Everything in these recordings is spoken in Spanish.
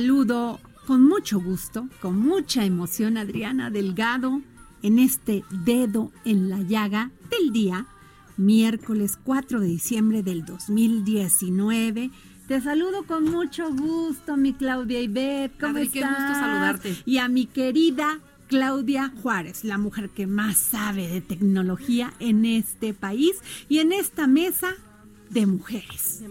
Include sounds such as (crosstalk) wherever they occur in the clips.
Saludo con mucho gusto, con mucha emoción, Adriana Delgado, en este dedo en la llaga del día, miércoles 4 de diciembre del 2019. Te saludo con mucho gusto, mi Claudia Ibet. ¿Cómo Adri, qué gusto saludarte. Y a mi querida Claudia Juárez, la mujer que más sabe de tecnología en este país y en esta mesa de mujeres.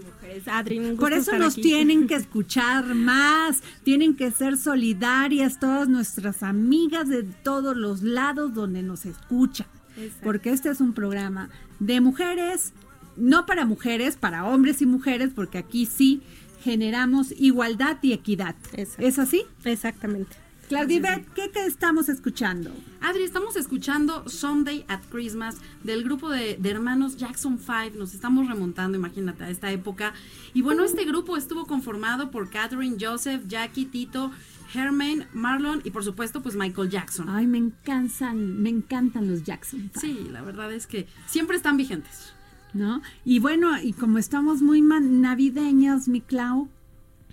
Adri, un gusto Por eso estar nos aquí. tienen que (laughs) escuchar más, tienen que ser solidarias todas nuestras amigas de todos los lados donde nos escuchan. Exacto. Porque este es un programa de mujeres, no para mujeres, para hombres y mujeres, porque aquí sí generamos igualdad y equidad. Exacto. ¿Es así? Exactamente. Claudia Ivette, ¿qué, qué estamos escuchando? Adri, estamos escuchando Sunday at Christmas del grupo de, de hermanos Jackson 5. Nos estamos remontando, imagínate, a esta época. Y bueno, este grupo estuvo conformado por Catherine, Joseph, Jackie, Tito, Hermaine, Marlon y por supuesto, pues Michael Jackson. Ay, me encantan, me encantan los Jackson. Five. Sí, la verdad es que siempre están vigentes. ¿no? Y bueno, y como estamos muy navideñas, mi Clau,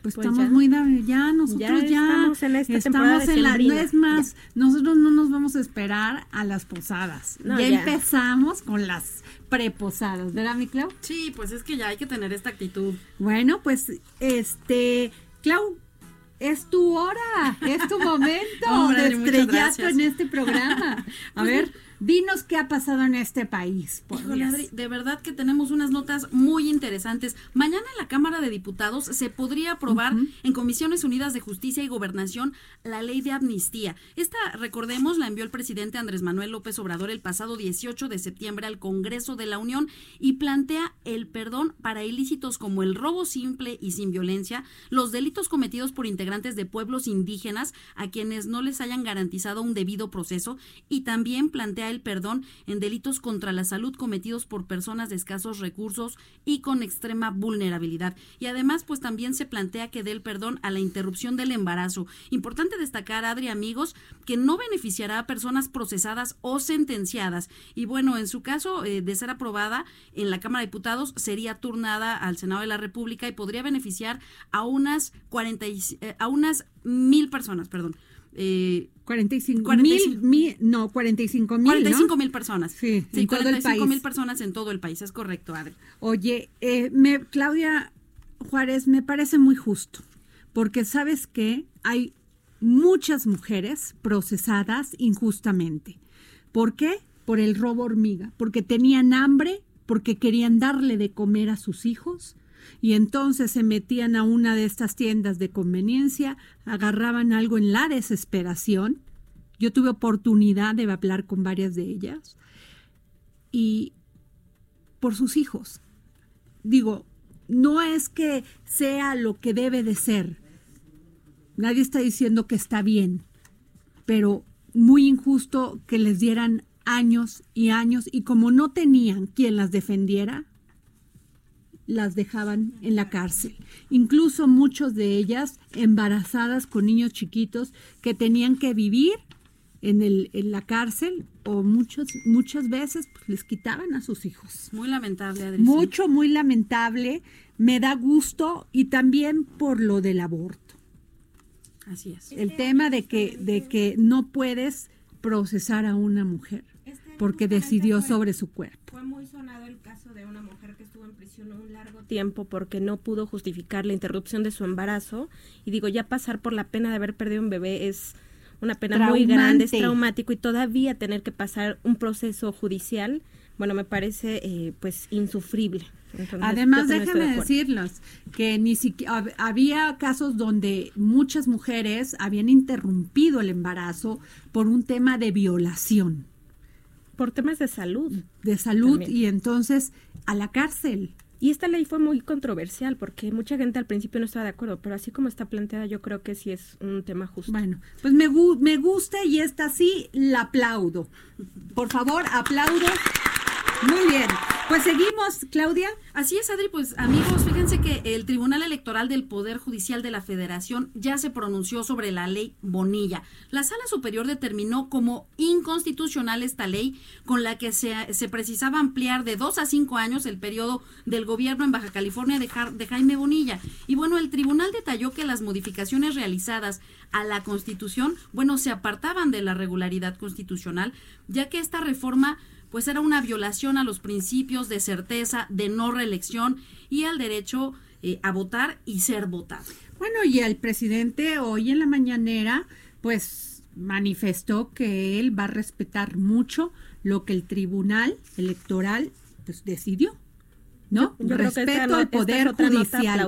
pues, Pues estamos ya. muy ya nosotros ya, Ya estamos en esta temporada estamos en la no es más, nosotros no nos vamos a esperar a las posadas. No, ya, ya. empezamos con las preposadas, ¿verdad, mi Clau? Sí, pues es que ya hay que tener esta actitud. Bueno, pues este, Clau, es tu hora, es tu momento (laughs) Hombre, de estrellato en este programa. (laughs) A Pues ver, dinos qué ha pasado en este país. por Híjole. Adri, de verdad que tenemos unas notas muy interesantes. Mañana en la Cámara de Diputados se podría aprobar en Comisiones Unidas de Justicia y Gobernación la ley de amnistía. Esta, recordemos, la envió el presidente Andrés Manuel López Obrador el pasado 18 de septiembre al Congreso de la Unión y plantea el perdón para ilícitos como el robo simple y sin violencia, los delitos cometidos por integrantes de pueblos indígenas a quienes no les hayan garantizado un debido proceso y también plantea el perdón en delitos contra la salud cometidos por personas de escasos recursos y con extrema vulnerabilidad. Y además, pues también se plantea que dé el perdón a la interrupción del embarazo. Importante destacar, Adri, amigos, que no beneficiará a personas procesadas o sentenciadas. Y bueno, en su caso eh, de ser aprobada en la Cámara de Diputados, sería turnada al Senado de la República y podría beneficiar a unas 40 y- eh, a unas mil personas, perdón. Eh, 45 45. mil, mil- no, 45 mil, 45 ¿no? mil personas. Sí, en todo el 45 mil personas en todo el país, es correcto, Adri. Oye, eh, me, Claudia Juárez, me parece muy justo, porque sabes que hay muchas mujeres procesadas injustamente. ¿Por qué? Por el robo hormiga, porque tenían hambre, porque querían darle de comer a sus hijos. Y entonces se metían a una de estas tiendas de conveniencia, agarraban algo en la desesperación. Yo tuve oportunidad de hablar con varias de ellas. Y por sus hijos. Digo, no es que sea lo que debe de ser. Nadie está diciendo que está bien, pero muy injusto que les dieran años y años y como no tenían quien las defendiera, las dejaban en la cárcel. Incluso muchos de ellas embarazadas con niños chiquitos que tenían que vivir en, el, en la cárcel o muchos, muchas veces pues, les quitaban a sus hijos. Muy lamentable. Mucho, muy lamentable. Me da gusto y también por lo del aborto. Así es. El tema de que, de que no puedes procesar a una mujer porque decidió sobre su cuerpo. Fue muy sonado el caso de una mujer que estuvo en prisión un largo tiempo porque no pudo justificar la interrupción de su embarazo. Y digo, ya pasar por la pena de haber perdido un bebé es una pena muy grande, es Traumante. traumático y todavía tener que pasar un proceso judicial, bueno, me parece eh, pues insufrible. Entonces, Además, estoy de decirlos que ni siquiera hab- había casos donde muchas mujeres habían interrumpido el embarazo por un tema de violación Por temas de salud. de salud También. y entonces a la cárcel. Y esta ley fue muy controversial porque mucha gente al principio no estaba de acuerdo, pero así como está planteada yo creo que sí es un tema justo. Bueno, pues me, gu- me gusta y esta sí la aplaudo. Por favor, aplaudo. Muy bien. Pues seguimos, Claudia. Así es, Adri, pues amigos, fíjense que el Tribunal Electoral del Poder Judicial de la Federación ya se pronunció sobre la ley Bonilla. La Sala Superior determinó como inconstitucional esta ley con la que se, se precisaba ampliar de dos a cinco años el periodo del gobierno en Baja California de, Jaime Bonilla. Y bueno, el tribunal detalló que las modificaciones realizadas a la Constitución, bueno, se apartaban de la regularidad constitucional, ya que esta reforma pues era una violación a los principios de certeza, de no reelección y al derecho eh, a votar y ser votado. Bueno, y el presidente hoy en la mañanera, pues manifestó que él va a respetar mucho lo que el Tribunal Electoral pues decidió. ¿No? Yo- Respeto al es poder judicial.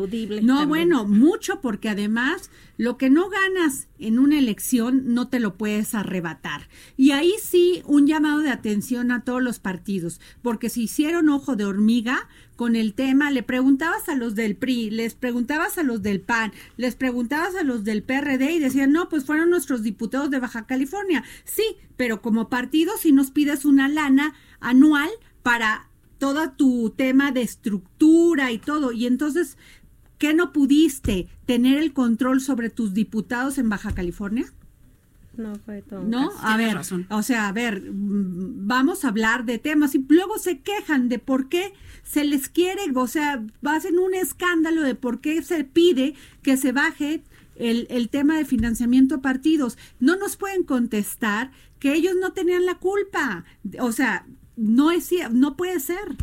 No, también. bueno, mucho porque además lo que no ganas en una elección no te lo puedes arrebatar. Y ahí sí un llamado de atención a todos los partidos, porque se hicieron ojo de hormiga con el tema, le preguntabas a los del PRI, les preguntabas a los del PAN, les preguntabas a los del PRD y decían, no, pues fueron nuestros diputados de Baja California. Sí, pero como partido si nos pides una lana anual para todo tu tema de estructura y todo. Y entonces, ¿qué no pudiste tener el control sobre tus diputados en Baja California? No fue todo. ¿No? A ver, razón. o sea, a ver, vamos a hablar de temas y luego se quejan de por qué se les quiere, o sea, hacen un escándalo de por qué se pide que se baje el, el tema de financiamiento a partidos. No nos pueden contestar que ellos no tenían la culpa. O sea, no es no puede ser.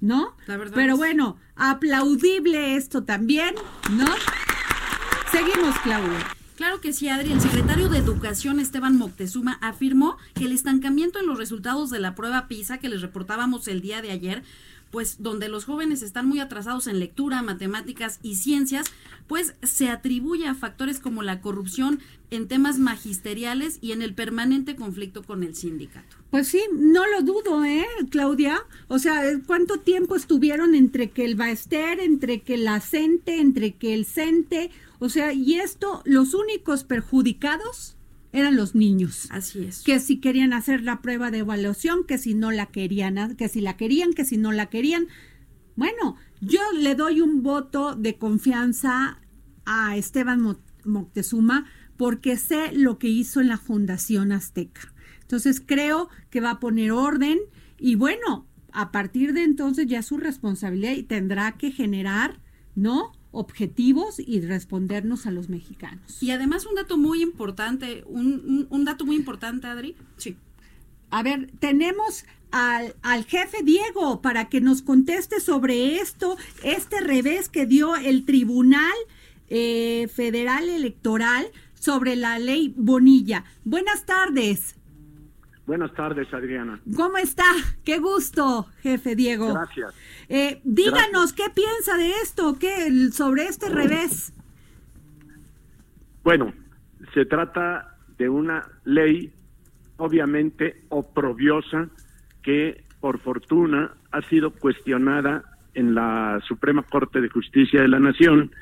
¿No? La verdad Pero es- bueno, aplaudible esto también, ¿no? Seguimos, Claudia. Claro que sí, Adri. El secretario de Educación, Esteban Moctezuma, afirmó que el estancamiento en los resultados de la prueba PISA que les reportábamos el día de ayer, pues donde los jóvenes están muy atrasados en lectura, matemáticas y ciencias, pues se atribuye a factores como la corrupción en temas magisteriales y en el permanente conflicto con el sindicato. Pues sí, no lo dudo, ¿eh, Claudia? O sea, ¿cuánto tiempo estuvieron entre que el Baester, entre que la CENTE, entre que el CENTE? O sea, y esto, los únicos perjudicados eran los niños. Así es. Que si querían hacer la prueba de evaluación, que si no la querían, que si la querían, que si no la querían. Bueno, yo le doy un voto de confianza a Esteban Mo- Moctezuma porque sé lo que hizo en la Fundación Azteca. Entonces creo que va a poner orden y bueno, a partir de entonces ya es su responsabilidad y tendrá que generar, ¿no? Objetivos y respondernos a los mexicanos. Y además un dato muy importante, un, un- un dato muy importante, Adri. Sí. A ver, tenemos al, al jefe Diego para que nos conteste sobre esto, este revés que dio el Tribunal eh, Federal Electoral sobre la ley Bonilla. Buenas tardes. Buenas tardes, Adriana. ¿Cómo está? Qué gusto, jefe Diego. Gracias. Eh, díganos qué piensa de esto, qué sobre este revés. Bueno, se trata de una ley obviamente oprobiosa que por fortuna ha sido cuestionada en la Suprema Corte de Justicia de la Nación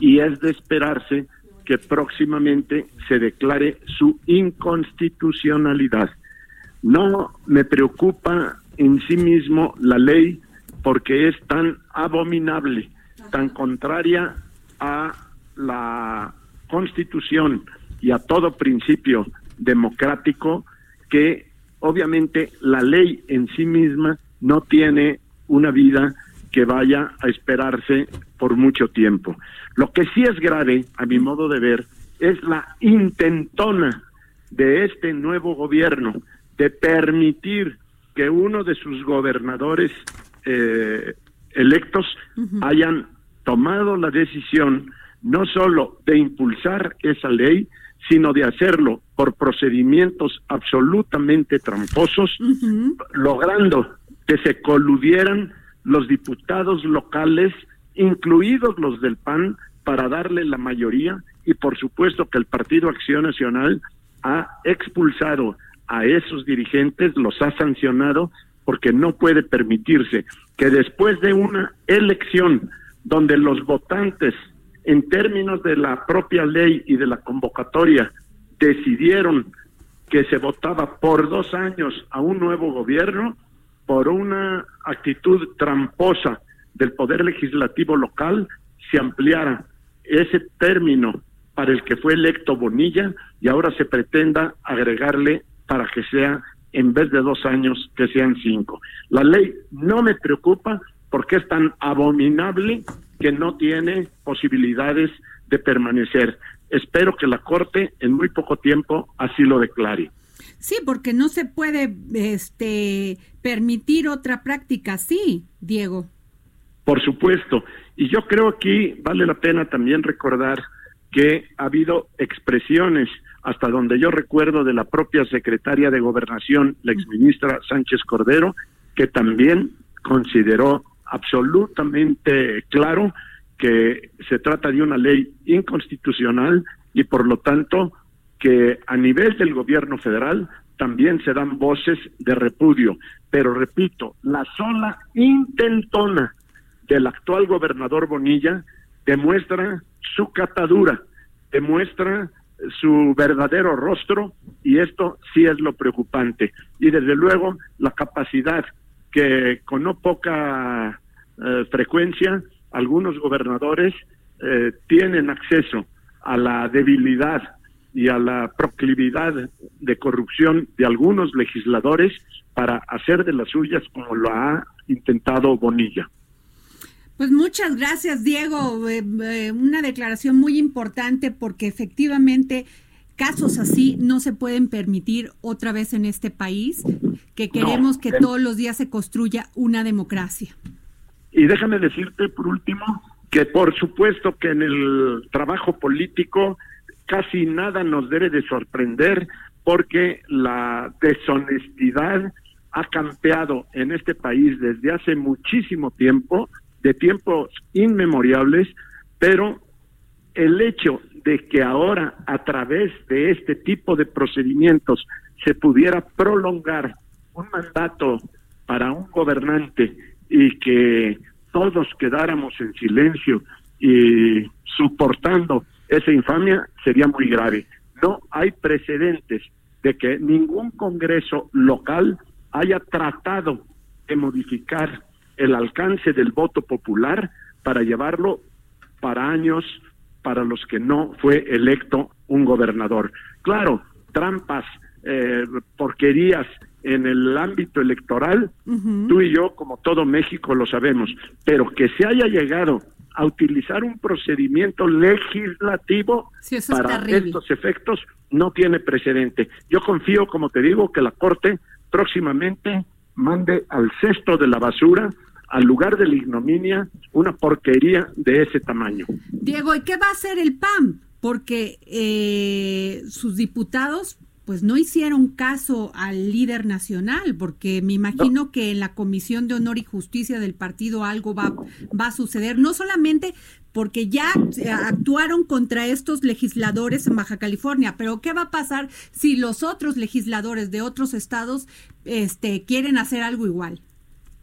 y es de esperarse que próximamente se declare su inconstitucionalidad. No me preocupa en sí mismo la ley porque es tan abominable, tan contraria a la Constitución y a todo principio democrático que obviamente la ley en sí misma no tiene una vida que vaya a esperarse por mucho tiempo. Lo que sí es grave, a mi modo de ver, es la intentona de este nuevo gobierno de permitir que uno de sus gobernadores eh, electos hayan tomado la decisión no solo de impulsar esa ley, sino de hacerlo por procedimientos absolutamente tramposos, logrando que se coludieran los diputados locales, incluidos los del PAN, para darle la mayoría. Y por supuesto que el Partido Acción Nacional ha expulsado a esos dirigentes, los ha sancionado porque no puede permitirse que después de una elección donde los votantes en términos de la propia ley y de la convocatoria decidieron que se votaba por dos años a un nuevo gobierno por una actitud tramposa del poder legislativo local se ampliara ese término para el que fue electo Bonilla y ahora se pretenda agregarle para que sea en vez de dos años que sean cinco. La ley no me preocupa porque es tan abominable que no tiene posibilidades de permanecer. Espero que la Corte en muy poco tiempo así lo declare. Sí, porque no se puede este permitir otra práctica así, Diego. Por supuesto. Y yo creo aquí vale la pena también recordar que ha habido expresiones, hasta donde yo recuerdo, de la propia secretaria de Gobernación, la exministra Sánchez Cordero, que también consideró absolutamente claro que se trata de una ley inconstitucional y por lo tanto que a nivel del gobierno federal también se dan voces de repudio. Pero repito, la sola intentona del actual gobernador Bonilla demuestra su catadura, demuestra su verdadero rostro y esto sí es lo preocupante. Y desde luego la capacidad que con no poca eh, frecuencia algunos gobernadores eh, tienen acceso a la debilidad y a la proclividad de corrupción de algunos legisladores para hacer de las suyas como lo ha intentado Bonilla. Pues muchas gracias, Diego. Eh, eh, una declaración muy importante porque efectivamente casos así no se pueden permitir otra vez en este país, que queremos que en- todos los días se construya una democracia. Y déjame decirte por último que por supuesto que en el trabajo político casi nada nos debe de sorprender porque la deshonestidad ha campeado en este país desde hace muchísimo tiempo, de tiempos inmemoriales, pero el hecho de que ahora a través de este tipo de procedimientos se pudiera prolongar un mandato para un gobernante y que todos quedáramos en silencio y soportando esa infamia sería muy grave. No hay precedentes de que ningún Congreso local haya tratado de modificar el alcance del voto popular para llevarlo para años para los que no fue electo un gobernador. Claro, trampas, eh, porquerías en el ámbito electoral, tú y yo, como todo México, lo sabemos, pero que se haya llegado a utilizar un procedimiento legislativo Sí, es para terrible. estos efectos no tiene precedente. Yo confío, como te digo, que la Corte próximamente mande al cesto de la basura, al lugar de la ignominia, una porquería de ese tamaño. Diego, ¿y qué va a hacer el PAN? Porque eh, sus diputados pues no hicieron caso al líder nacional, porque me imagino que en la Comisión de Honor y Justicia del partido algo va, va a suceder, no solamente porque ya eh, actuaron contra estos legisladores en Baja California, pero ¿qué va a pasar si los otros legisladores de otros estados este, quieren hacer algo igual?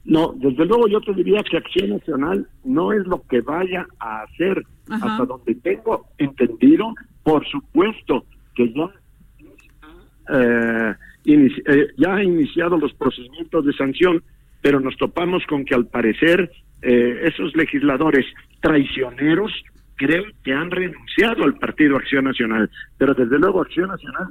No, desde luego yo te diría que Acción Nacional no es lo que vaya a hacer. Ajá. Hasta donde tengo entendido, por supuesto que ya, eh, inici- eh, ya ha iniciado los procedimientos de sanción, pero nos topamos con que al parecer eh, esos legisladores traicioneros creo que han renunciado al Partido Acción Nacional. Pero desde luego Acción Nacional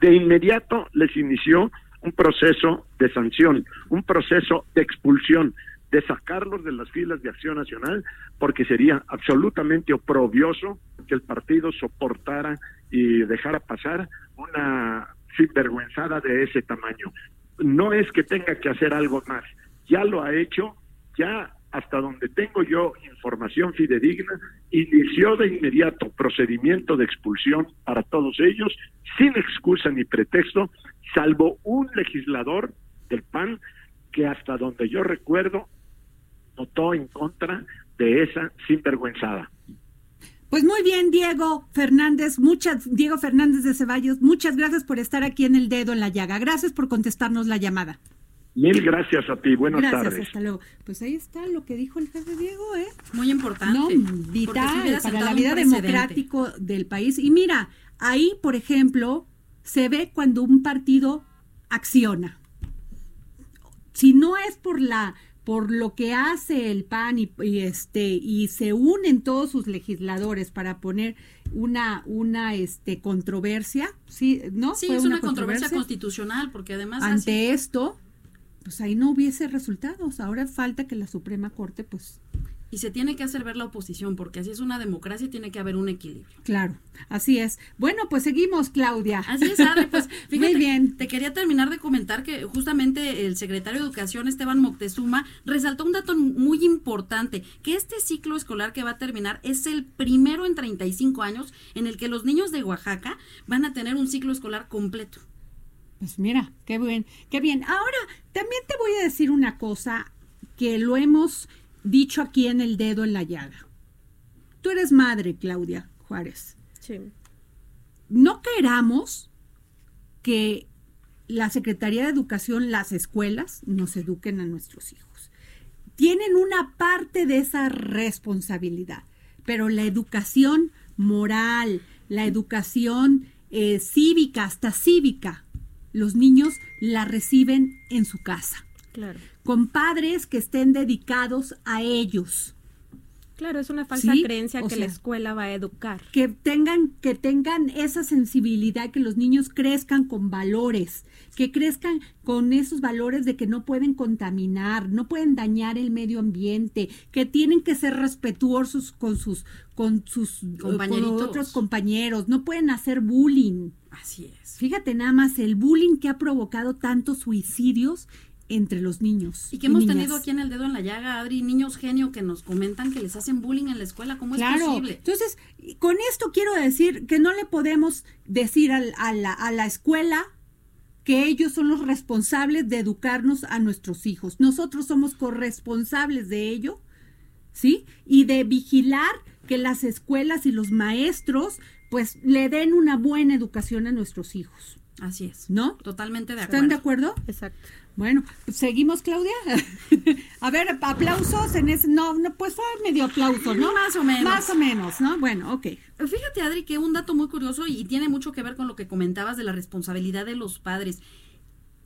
de inmediato les inició un proceso de sanción, un proceso de expulsión, de sacarlos de las filas de Acción Nacional, porque sería absolutamente oprobioso que el partido soportara y dejara pasar una sinvergüenzada de ese tamaño. No es que tenga que hacer algo más, ya lo ha hecho, ya hasta donde tengo yo información fidedigna, inició de inmediato procedimiento de expulsión para todos ellos, sin excusa ni pretexto, salvo un legislador del PAN que hasta donde yo recuerdo votó en contra de esa sinvergüenzada. Pues muy bien, Diego Fernández, muchas, Diego Fernández de Ceballos, muchas gracias por estar aquí en el dedo en la llaga. Gracias por contestarnos la llamada. Mil gracias a ti, buenas gracias, tardes. hasta luego. Pues ahí está lo que dijo el jefe Diego, ¿eh? Muy importante. No, vital para la vida democrático del país. Y mira, ahí, por ejemplo, se ve cuando un partido acciona. Si no es por la por lo que hace el PAN y, y este y se unen todos sus legisladores para poner una una este controversia, sí, ¿no? Sí, Fue es una, controversia constitucional, porque además así- ante esto, pues ahí no hubiese resultados. Ahora falta que la Suprema Corte pues y se tiene que hacer ver la oposición, porque así es una democracia y tiene que haber un equilibrio. Claro, así es. Bueno, pues seguimos, Claudia. Así es, Adri, pues (laughs) fíjate, Muy bien. te quería terminar de comentar que justamente el secretario de Educación, Esteban Moctezuma, resaltó un dato muy importante, que este ciclo escolar que va a terminar es el primero en 35 años en el que los niños de Oaxaca van a tener un ciclo escolar completo. Pues mira, qué bien, qué bien. Ahora, también te voy a decir una cosa que lo hemos dicho aquí en el dedo en la llaga. Tú eres madre, Claudia Juárez. Sí. No queramos que la Secretaría de Educación, las escuelas, nos eduquen a nuestros hijos. Tienen una parte de esa responsabilidad, pero la educación moral, la educación eh, cívica, hasta cívica, los niños la reciben en su casa, Claro. con padres que estén dedicados a ellos. Claro, es una falsa Sí, creencia o que la escuela va a educar. que tengan que tengan esa sensibilidad que los niños crezcan con valores que crezcan con esos valores de que no pueden contaminar no pueden dañar el medio ambiente que tienen que ser respetuosos con sus con sus eh, con otros compañeros no pueden hacer bullying Así es. fíjate nada más el bullying que ha provocado tantos suicidios entre los niños Y que hemos niñas. tenido aquí en el dedo en la llaga, Adri, niños genio que nos comentan que les hacen bullying en la escuela. ¿Cómo es posible? Entonces, con esto quiero decir que no le podemos decir al- a, la, a la escuela que ellos son los responsables de educarnos a nuestros hijos. Nosotros somos corresponsables de ello, ¿sí? Y de vigilar que las escuelas y los maestros pues le den una buena educación a nuestros hijos, Así es. ¿no? Totalmente de acuerdo. ¿Están de acuerdo? Exacto. Bueno, pues, seguimos, Claudia. (laughs) a ver, aplausos en ese. No, no, pues fue medio aplauso, ¿no? Más o menos. Más o menos, ¿no? Bueno, ok. Fíjate, Adri, que un dato muy curioso y tiene mucho que ver con lo que comentabas de la responsabilidad de los padres.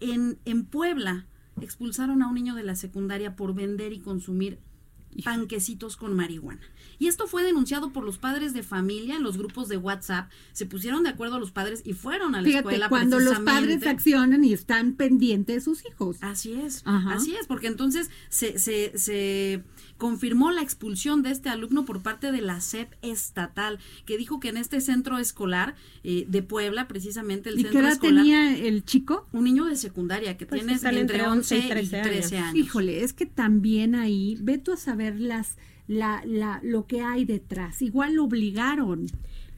En, en Puebla expulsaron a un niño de la secundaria por vender y consumir panquecitos con marihuana. Y esto fue denunciado por los padres de familia en los grupos de WhatsApp. Se pusieron de acuerdo los padres y fueron a la Fíjate, escuela cuando los padres accionan y están pendientes de sus hijos. Así es, Ajá. así es, porque entonces se, se, se confirmó la expulsión de este alumno por parte de la SEP estatal, que dijo que en este centro escolar eh, de Puebla, precisamente el ¿Y qué centro edad escolar, tenía el chico? un niño de secundaria que Pues tiene entre entre 11 y 13 13 años. Híjole, es que también ahí, ve tú a saber las, la, la, lo que hay detrás. Igual lo obligaron.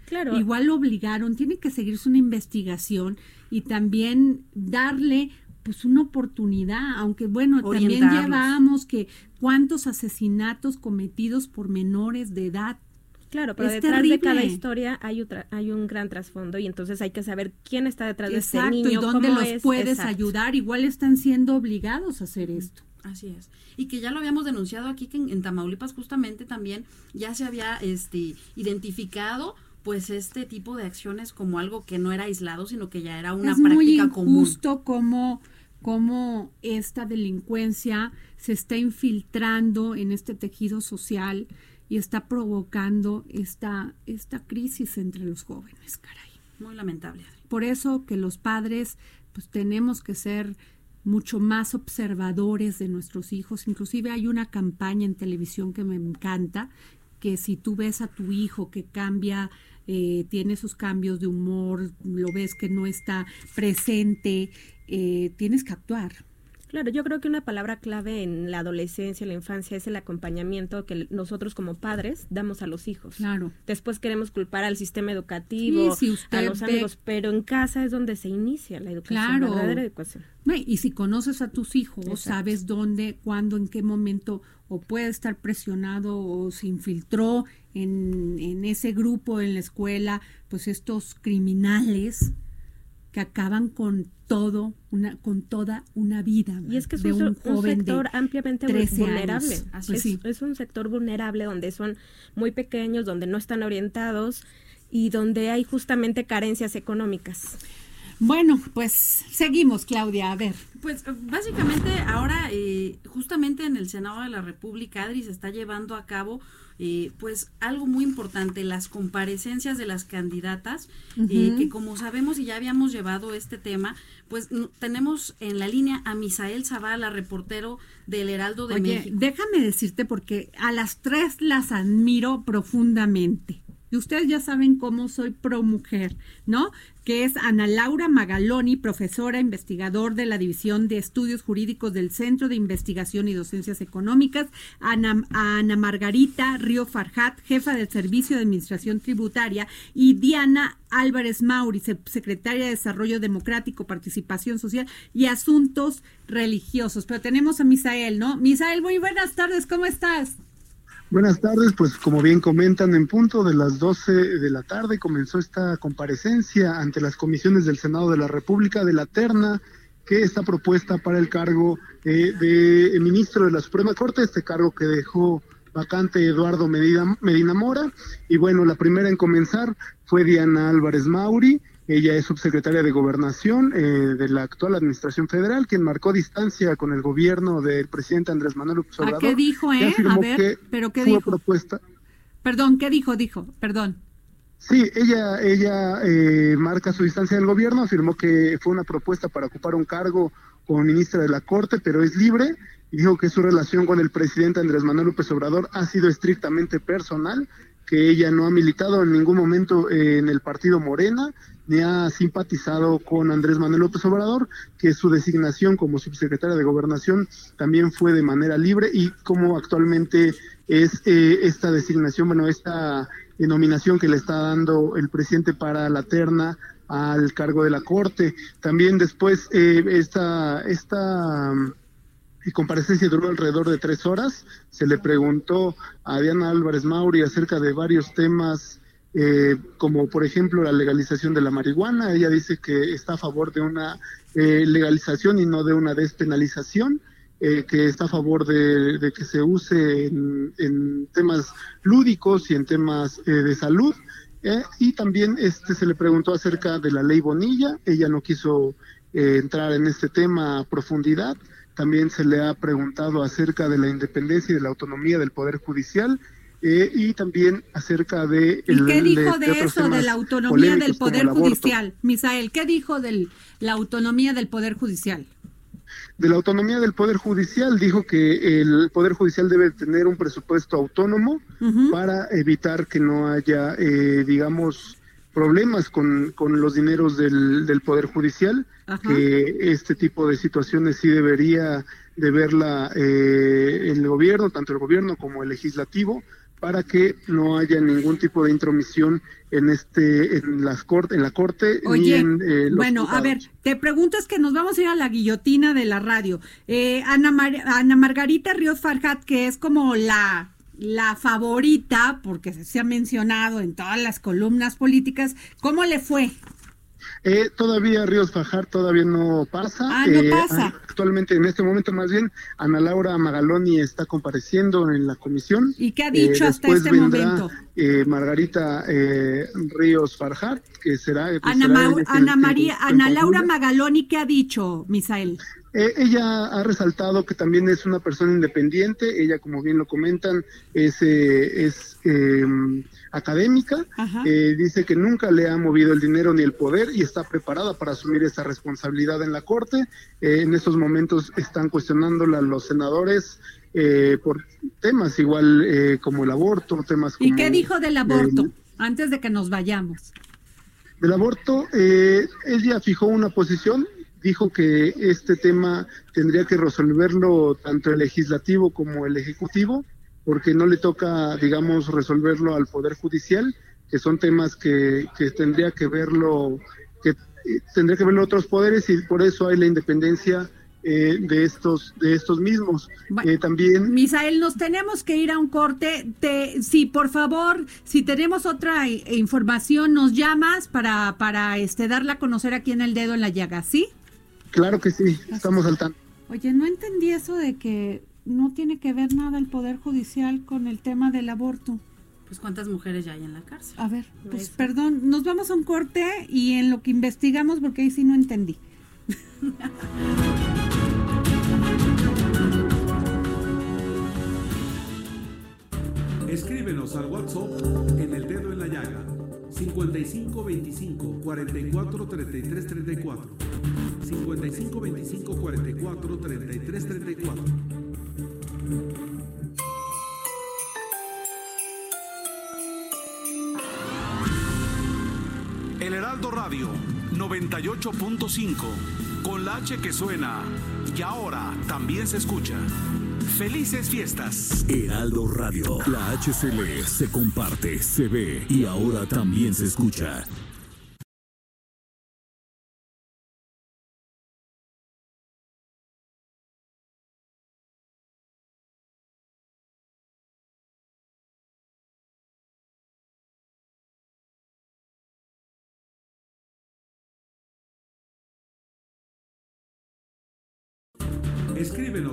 Claro. Igual lo obligaron, tiene que seguirse una investigación y también darle pues una oportunidad, aunque bueno, también llevamos que cuántos asesinatos cometidos por menores de edad. Claro, pero Es detrás de cada terrible. historia hay, otra, hay un gran trasfondo y entonces hay que saber quién está detrás de ese Exacto, niño, y dónde cómo los es, puedes exacto. ayudar, igual están siendo obligados a hacer esto. Así es. Y que ya lo habíamos denunciado aquí que en, en Tamaulipas justamente también ya se había este identificado pues este tipo de acciones como algo que no era aislado, sino que ya era una es muy práctica común. injusto como cómo esta delincuencia se está infiltrando en este tejido social y está provocando esta, esta crisis entre los jóvenes, caray. Muy lamentable. Por eso que los padres pues tenemos que ser mucho más observadores de nuestros hijos. Inclusive hay una campaña en televisión que me encanta, que si tú ves a tu hijo que cambia, eh, tiene sus cambios de humor, lo ves que no está presente, eh, tienes que actuar. Claro, yo creo que una palabra clave en la adolescencia, en la infancia, es el acompañamiento que nosotros como padres damos a los hijos. Claro. Después queremos culpar al sistema educativo, Sí, si usted a los ve- amigos, pero en casa es donde se inicia la educación, Claro. la verdadera educación. Y si conoces a tus hijos, Exacto. sabes dónde, cuándo, en qué momento o puede estar presionado o se infiltró en, en ese grupo en la escuela, pues estos criminales que acaban con todo, una, con toda una vida. Y es que es de un, un se- un joven de sector ampliamente 13 vulnerable. Así Pues es, sí. es un sector vulnerable donde son muy pequeños, donde no están orientados y donde hay justamente carencias económicas. Bueno, pues seguimos, Claudia, a ver. Pues básicamente ahora eh, justamente en el Senado de la República, Adri, se está llevando a cabo eh, pues algo muy importante, las comparecencias de las candidatas, eh, que como sabemos y ya habíamos llevado este tema, pues tenemos en la línea a Misael Zavala, reportero del Heraldo de Oye, México. déjame decirte porque a las tres las admiro profundamente. Y ustedes ya saben cómo soy pro mujer, ¿no? Que es Ana Laura Magaloni, profesora investigador de la División de Estudios Jurídicos del Centro de Investigación y Docencias Económicas, Ana, Ana Margarita Río Farjat, jefa del Servicio de Administración Tributaria, y Diana Álvarez Mauri, se- secretaria de Desarrollo Democrático, Participación Social y Asuntos Religiosos. Pero tenemos a Misael, ¿no? Misael, muy buenas tardes, ¿cómo estás? Buenas tardes, pues como bien comentan, en punto de las 12 de la tarde comenzó esta comparecencia ante las comisiones del Senado de la República de la terna que está propuesta para el cargo eh, de ministro de la Suprema Corte, este cargo que dejó vacante Eduardo Medina, Medina Mora. Y bueno, la primera en comenzar fue Diana Álvarez Mauri, ella es subsecretaria de Gobernación eh, de la actual Administración Federal, quien marcó distancia con el gobierno del presidente Andrés Manuel López ¿A Obrador. qué dijo, eh? A ver, que pero ¿qué dijo? propuesta. Perdón, ¿qué dijo? Dijo, perdón. Sí, ella, ella eh, marca su distancia del gobierno, afirmó que fue una propuesta para ocupar un cargo como ministra de la Corte, pero es libre, y dijo que su relación con el presidente Andrés Manuel López Obrador ha sido estrictamente personal, que ella no ha militado en ningún momento eh, en el partido Morena, ni ha simpatizado con Andrés Manuel López Obrador, que su designación como subsecretaria de Gobernación también fue de manera libre y como actualmente es eh, esta designación, bueno, esta nominación que le está dando el presidente para la terna al cargo de la Corte. También después eh, esta, esta mm, comparecencia duró alrededor de tres horas. Se le preguntó a Diana Álvarez Mauri acerca de varios temas, eh, como por ejemplo la legalización de la marihuana. Ella dice que está a favor de una eh, legalización y no de una despenalización, eh, que está a favor de, que se use en, en temas lúdicos y en temas eh, de salud. Eh, y también este se le preguntó acerca de la ley Bonilla, ella no quiso entrar en este tema a profundidad. También se le ha preguntado acerca de la independencia y de la autonomía del Poder Judicial eh, y también acerca de... ¿Y el- qué dijo de, eso, de la autonomía del Poder. Judicial? Misael, ¿qué dijo de la autonomía del Poder Judicial? De la autonomía del Poder Judicial dijo que el Poder Judicial debe tener un presupuesto autónomo para evitar que no haya, eh, digamos, problemas con, con los dineros del, del Poder Judicial, Ajá. que este tipo de situaciones sí debería de verla eh, el gobierno, tanto el gobierno como el legislativo, para que no haya ningún tipo de intromisión en este en las corte, en la corte ni Oye, en eh, los bueno, a ver, te pregunto es que nos vamos a ir a la guillotina de la radio. Eh, Ana, Mar- Ana Margarita Ríos Farhat, que es como la, la favorita, porque se ha mencionado en todas las columnas políticas, ¿cómo le fue? Eh, todavía Ríos Fajar todavía no pasa. Ah, no Eh, pasa. Actualmente, en este momento más bien, Ana Laura Magaloni está compareciendo en la comisión. ¿Y qué ha dicho hasta este vendrá, momento? eh, Margarita eh, Ríos Farjar, que será... pues, Ana, será quien- María, Ana Laura. Magaloni, ¿qué ha dicho, Misael? Eh, ella ha resaltado que también es una persona independiente, ella como bien lo comentan es, eh, es eh, académica, eh, dice que nunca le ha movido el dinero ni el poder y está preparada para asumir esa responsabilidad en la Corte. Eh, en estos momentos están cuestionándola los senadores eh, por temas igual eh, como el aborto, temas como... ¿Y qué dijo del aborto? Antes de que nos vayamos. del aborto, eh, ella fijó una posición, dijo que este tema tendría que resolverlo tanto el legislativo como el ejecutivo, porque no le toca, digamos, resolverlo al Poder Judicial, que son temas que, que tendría que verlo, que eh, tendría que verlo otros poderes y por eso hay la independencia eh, de estos, de estos mismos. Bueno, Eh, también Misael, nos tenemos que ir a un corte. Te, sí, por favor, si tenemos otra eh, información, nos llamas para, para este, darla a conocer aquí en el dedo en la llaga, ¿sí? Claro que sí, estamos al tanto. Oye, no entendí eso de que no tiene que ver nada el Poder Judicial con el tema del aborto. Pues cuántas mujeres ya hay en la cárcel. A ver, pues perdón, nos vamos a un corte y en lo que investigamos, porque ahí sí no entendí. Escríbenos al WhatsApp en el dedo en la llaga 55 25 44 33 34 55 25 44 33 34 El Heraldo Radio 98.5 con la H que suena y ahora también se escucha. Felices fiestas. Heraldo Radio. La HCL se comparte, se ve y ahora también se escucha.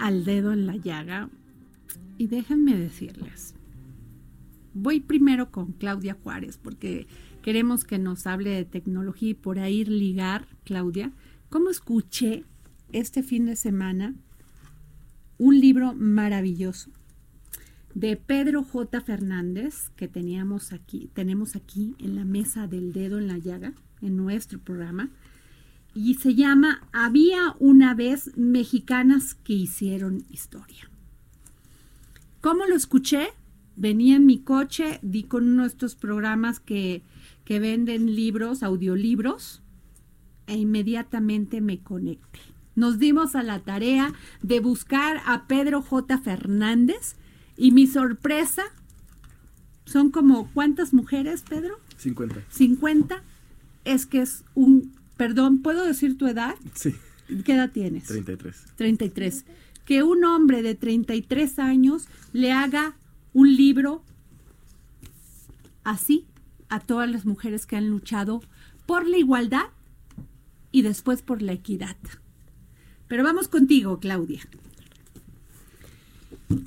al dedo en la llaga. Y déjenme decirles, voy primero con Claudia Juárez, porque queremos que nos hable de tecnología y por ahí ligar, Claudia, cómo escuché este fin de semana un libro maravilloso de Pedro J. Fernández, que teníamos aquí, tenemos aquí en la mesa del dedo en la llaga, en nuestro programa, y se llama Había una vez mexicanas que hicieron historia. ¿Cómo lo escuché? venía en mi coche, di con uno de estos programas que, que venden libros, audiolibros, e inmediatamente me conecté. Nos dimos a la tarea de buscar a Pedro J. Fernández y mi sorpresa son como ¿cuántas mujeres, Pedro? 50. 50. Es que es un, perdón, ¿puedo decir tu edad? Sí, ¿Qué edad tienes? 33. 33. Que un hombre de 33 años le haga un libro así a todas las mujeres que han luchado por la igualdad y después por la equidad. Pero vamos contigo, Claudia.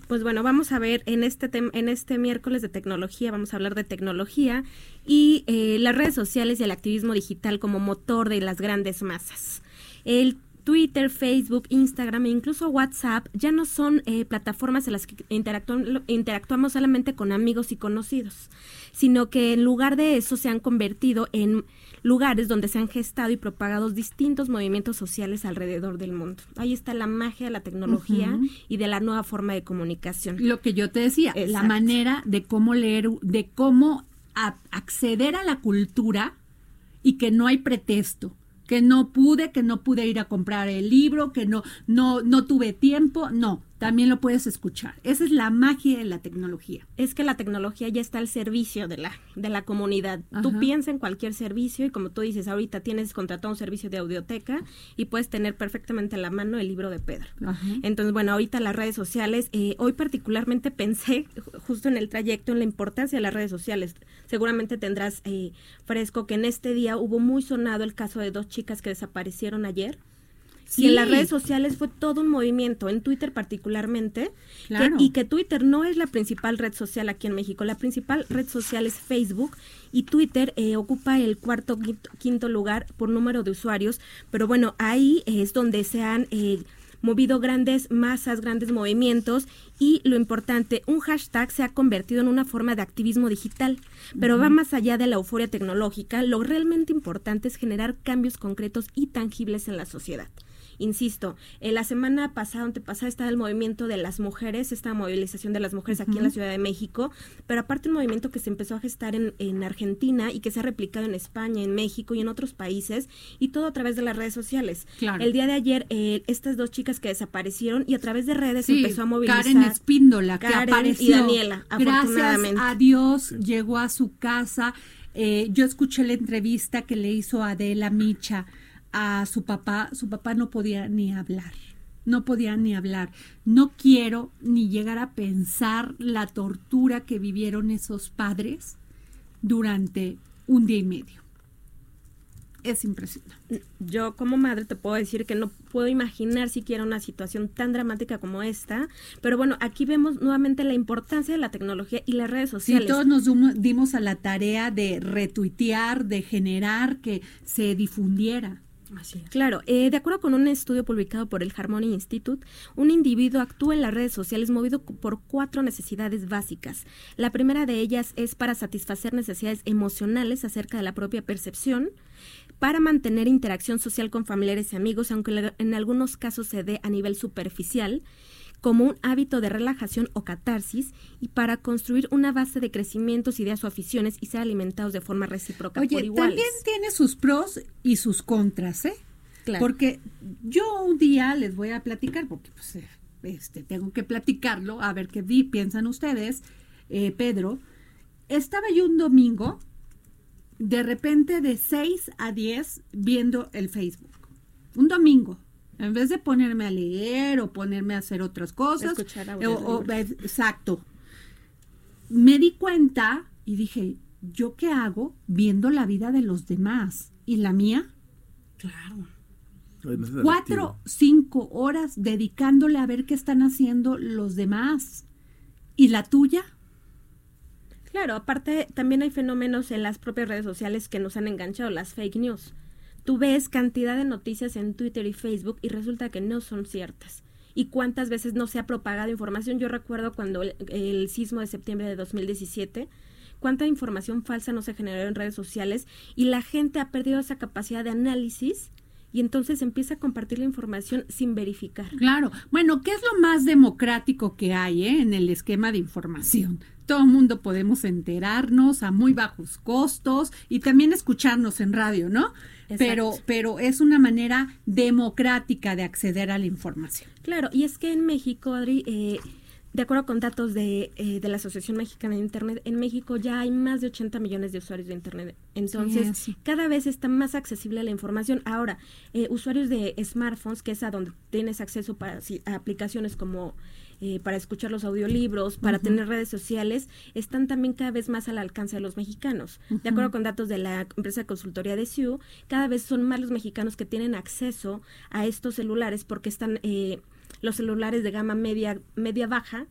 Pues bueno, vamos a ver en este en este miércoles de tecnología, vamos a hablar de tecnología y eh, las redes sociales y el activismo digital como motor de las grandes masas. El Twitter, Facebook, Instagram e incluso WhatsApp ya no son eh, plataformas en las que interactuam- interactuamos solamente con amigos y conocidos, sino que en lugar de eso se han convertido en lugares donde se han gestado y propagado distintos movimientos sociales alrededor del mundo. Ahí está la magia de la tecnología y de la nueva forma de comunicación. Lo que yo te decía, la manera de cómo leer, de cómo a- acceder a la cultura y que no hay pretexto, que no pude, que no pude ir a comprar el libro, que no, no, no tuve tiempo, no, también lo puedes escuchar. Esa es la magia de la tecnología. Es que la tecnología ya está al servicio de la, de la comunidad. Tú Ajá. piensa en cualquier servicio y como tú dices, ahorita tienes contratado un servicio de audioteca y puedes tener perfectamente a la mano el libro de Pedro. Ajá. Entonces, bueno, ahorita las redes sociales, eh, hoy particularmente pensé ju- justo en el trayecto, en la importancia de las redes sociales. Seguramente tendrás eh, fresco que en este día hubo muy sonado el caso de dos chicas que desaparecieron ayer. Y en las redes sociales fue todo un movimiento, en Twitter particularmente, que- y que Twitter no es la principal red social aquí en México. La principal red social es Facebook y Twitter eh, ocupa el cuarto, quinto, quinto lugar por número de usuarios. Pero bueno, ahí es donde se han eh, movido grandes masas, grandes movimientos y lo importante, un hashtag se ha convertido en una forma de activismo digital, pero va más allá de la euforia tecnológica. Lo realmente importante es generar cambios concretos y tangibles en la sociedad. Insisto, en la semana pasada, antepasada, estaba el movimiento de las mujeres, esta movilización de las mujeres aquí en la Ciudad de México, pero aparte un movimiento que se empezó a gestar en, en Argentina y que se ha replicado en España, en México y en otros países, y todo a través de las redes sociales. Claro. El día de ayer, eh, estas dos chicas que desaparecieron y a través de redes se Sí, empezó a movilizar. Karen Espíndola, que Karen apareció. y Daniela, Gracias afortunadamente. a Dios llegó a su casa. Eh, yo escuché la entrevista que le hizo Adela Micha a su papá. Su papá no podía ni hablar. No podía ni hablar. No quiero ni llegar a pensar la tortura que vivieron esos padres durante un día y medio. Es impresionante. Yo como madre te puedo decir que no puedo imaginar siquiera una situación tan dramática como esta, pero bueno, aquí vemos nuevamente la importancia de la tecnología y las redes Sí, sociales. todos nos dimos a la tarea de retuitear, de generar que se difundiera. Claro, eh, de acuerdo con un estudio publicado por el Harmony Institute, un individuo actúa en las redes sociales movido por cuatro necesidades básicas. La primera de ellas es para satisfacer necesidades emocionales acerca de la propia percepción, para mantener interacción social con familiares y amigos, aunque en algunos casos se dé a nivel superficial, como un hábito de relajación o catarsis, y para construir una base de crecimientos, ideas o aficiones y ser alimentados de forma recíproca por Oye, iguales. también tiene sus pros y sus contras, ¿eh? Claro. Porque yo un día les voy a platicar, porque pues, eh, este, tengo que platicarlo, a ver qué vi- piensan ustedes, eh, Pedro. Estaba yo un domingo, de repente de 6 a 10, viendo el Facebook. Un domingo. En vez de ponerme a leer o ponerme a hacer otras cosas. O- o- eh, exacto. Me di cuenta y dije, ¿yo qué hago viendo la vida de los demás? ¿Y la mía? Claro. Cuatro, cinco horas dedicándole a ver qué están haciendo los demás. ¿Y la tuya? Claro, aparte también hay fenómenos en las propias redes sociales que nos han enganchado, las fake news. Tú ves cantidad de noticias en Twitter y Facebook y resulta que no son ciertas. ¿Y cuántas veces no se ha propagado información? Yo recuerdo cuando el, el sismo de septiembre de 2017, cuánta información falsa no se generó en redes sociales y la gente ha perdido esa capacidad de análisis y entonces empieza a compartir la información sin verificar. Claro. Bueno, ¿qué es lo más democrático que hay eh, en el esquema de información? Todo el mundo podemos enterarnos a muy bajos costos y también escucharnos en radio, ¿no? Pero, pero es una manera democrática de acceder a la información. Claro, y es que en México, Adri, eh, de acuerdo con datos de, eh, de la Asociación Mexicana de Internet, en México ya hay más de 80 millones de usuarios de Internet. Entonces, Sí, cada vez está más accesible la información. Ahora, eh, usuarios de smartphones, que es a donde tienes acceso para si- a aplicaciones como eh, para escuchar los audiolibros, para tener redes sociales, están también cada vez más al alcance de los mexicanos. De acuerdo con datos de la empresa de consultoría de SIU, cada vez son más los mexicanos que tienen acceso a estos celulares porque están eh, los celulares de gama media media baja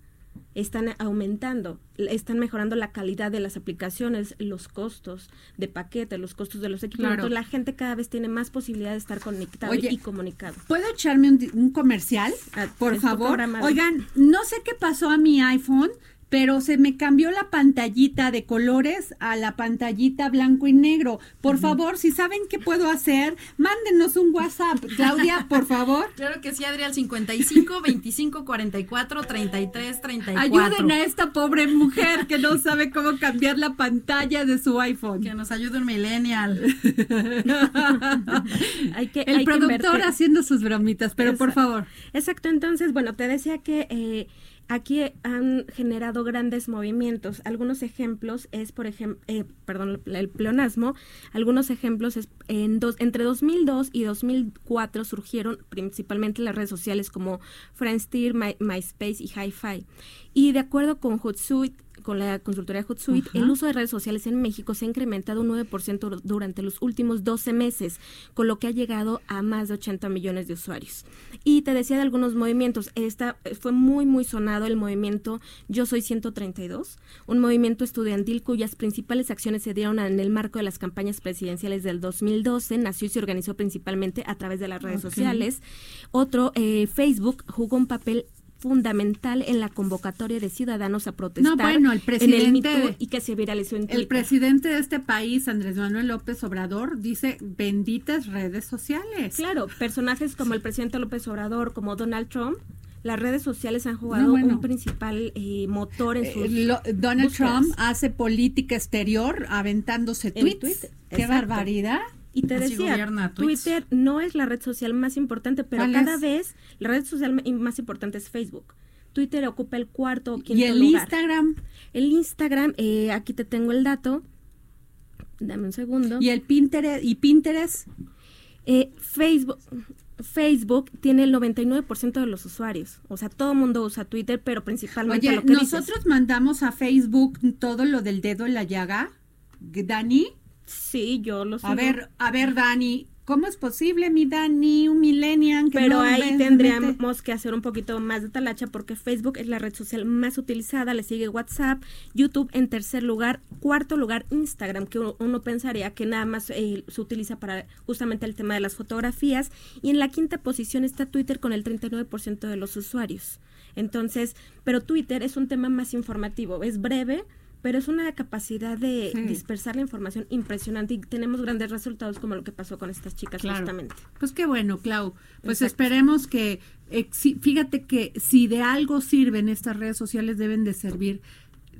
están aumentando, están mejorando la calidad de las aplicaciones, los costos de paquete, los costos de los equipos. Claro. La gente cada vez tiene más posibilidad de estar conectado Oye, y comunicado. ¿Puedo echarme un, un comercial? Ah, Por favor. Oigan, no sé qué pasó a mi iPhone, pero se me cambió la pantallita de colores a la pantallita blanco y negro. Por favor, si saben qué puedo hacer, mándenos un WhatsApp. Claudia, por favor. (laughs) Claro que sí, Adrián, 55 25 44 33 34. Ayuden a esta pobre mujer que no sabe cómo cambiar la pantalla de su iPhone. Que nos ayude un millennial. (laughs) Hay que, El hay productor haciendo sus bromitas, pero por favor. Exacto, entonces, bueno, te decía que eh, aquí han generado grandes movimientos. Algunos ejemplos es, por ejemplo, perdón, el pleonasmo. Algunos ejemplos es en dos, entre 2002 y 2004 surgieron principalmente las redes sociales como Friendster, My- MySpace y HiFi. Y de acuerdo con Hootsuite, con la consultoría Hootsuite, el uso de redes sociales en México se ha incrementado un 9% dur- durante los últimos 12 meses, con lo que ha llegado a más de 80 millones de usuarios. Y te decía de algunos movimientos, esta eh, fue muy muy sonado el movimiento Yo soy 132, un movimiento estudiantil cuyas principales acciones se dieron en el marco de las campañas presidenciales del 2012, nació y se organizó principalmente a través de las redes sociales. Otro, eh, Facebook jugó un papel fundamental en la convocatoria de ciudadanos a protestar No, bueno, el en el presidente Too de- y que se viralizó en El presidente de este país, Andrés Manuel López Obrador, dice benditas redes sociales. Claro, personajes como el presidente López Obrador, como Donald Trump, las redes sociales han jugado No, bueno. un principal eh, motor en sus Eh, lo- Donald búsquedas. Trump hace política exterior aventándose En tweets. Twitter, Qué exacto. barbaridad. Y te Así decía. Twitter no es la red social más importante, pero ¿Cuál cada es? vez la red social más importante es Facebook. Twitter ocupa el cuarto o quinto Y el lugar. Instagram El Instagram, eh, aquí te tengo el dato. Dame un segundo. y el Pinterest y Pinterest. Eh, Facebook, Facebook tiene el 99% de los usuarios. O sea, todo el mundo usa Twitter, pero principalmente Oye, lo que dices. nosotros mandamos a Facebook todo lo del dedo en la llaga. Dani, Sí, yo lo sé. a ver, a ver, Dani, ¿cómo es posible, mi Dani, un millennial que Pero no ahí tendríamos que hacer un poquito más de talacha porque Facebook es la red social más utilizada, le sigue WhatsApp, YouTube en tercer lugar, cuarto lugar Instagram, que uno, uno pensaría que nada más eh, se utiliza para justamente el tema de las fotografías, y en la quinta posición está Twitter con el 39% de los usuarios. Entonces, pero Twitter es un tema más informativo, es breve, pero es una capacidad de Sí. dispersar la información impresionante y tenemos grandes resultados como lo que pasó con estas chicas Claro. justamente. Pues qué bueno, Clau. Pues Exacto. esperemos que, fíjate que si de algo sirven estas redes sociales deben de servir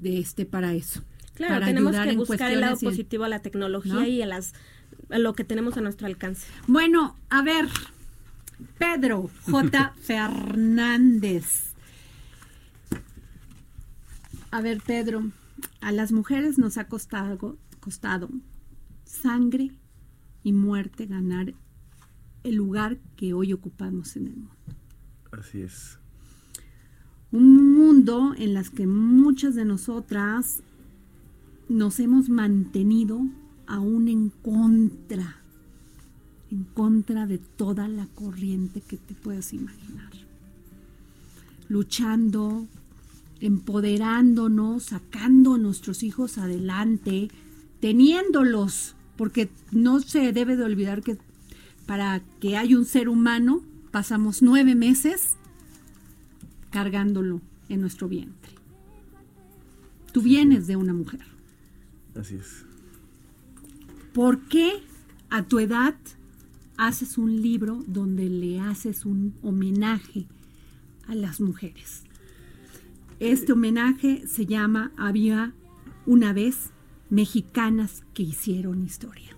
de este para eso. Claro, para tenemos que buscar el lado y- positivo a la tecnología ¿no? y a las a lo que tenemos a nuestro alcance. Bueno, a ver, Pedro J. (laughs) Fernández. A ver, Pedro, a las mujeres nos ha costado, costado sangre y muerte ganar el lugar que hoy ocupamos en el mundo. Así es. Un mundo en las que muchas de nosotras nos hemos mantenido aún en contra, en contra de toda la corriente que te puedas imaginar. Luchando, empoderándonos, sacando a nuestros hijos adelante, teniéndolos, porque no se debe de olvidar que para que haya un ser humano pasamos nueve meses cargándolo en nuestro vientre. Tú vienes de una mujer. Así es. ¿Por qué a tu edad haces un libro donde le haces un homenaje a las mujeres. Este homenaje se llama Había una vez mexicanas que hicieron historia.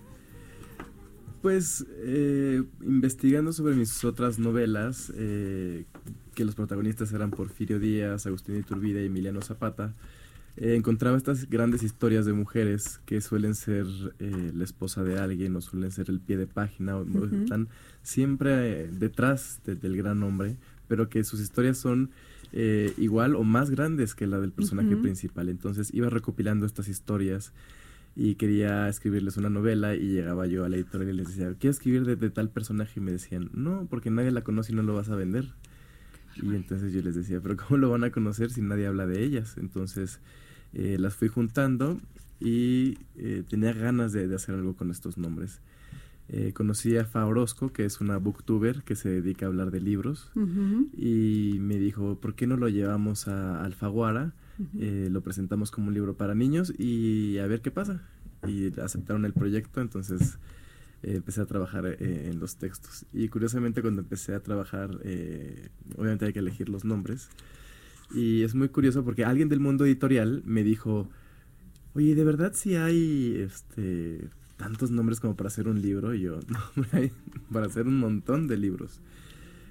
Pues eh, investigando sobre mis otras novelas, eh, que los protagonistas eran Porfirio Díaz, Agustín Iturbide y Emiliano Zapata, eh, encontraba estas grandes historias de mujeres que suelen ser la esposa de alguien o suelen ser el pie de página, o, están siempre detrás de- del gran hombre, pero que sus historias son eh, igual o más grandes que la del personaje principal. Entonces iba recopilando estas historias y quería escribirles una novela y llegaba yo a la editorial y les decía, quiero escribir de, de tal personaje y me decían, no, porque nadie la conoce y no lo vas a vender. Y entonces yo les decía, pero ¿cómo lo van a conocer si nadie habla de ellas? Entonces eh, las fui juntando y eh, tenía ganas de, de hacer algo con estos nombres. Eh, conocí a Fa Orozco, que es una booktuber que se dedica a hablar de libros, Ujú. y me dijo, ¿por qué no lo llevamos a Alfaguara? Eh, lo presentamos como un libro para niños y a ver qué pasa. Y aceptaron el proyecto, entonces eh, empecé a trabajar en los textos. Y curiosamente cuando empecé a trabajar, obviamente hay que elegir los nombres. Y es muy curioso porque alguien del mundo editorial me dijo, oye, ¿de verdad si hay este, tantos nombres como para hacer un libro? Y yo, (laughs) no, para hacer un montón de libros.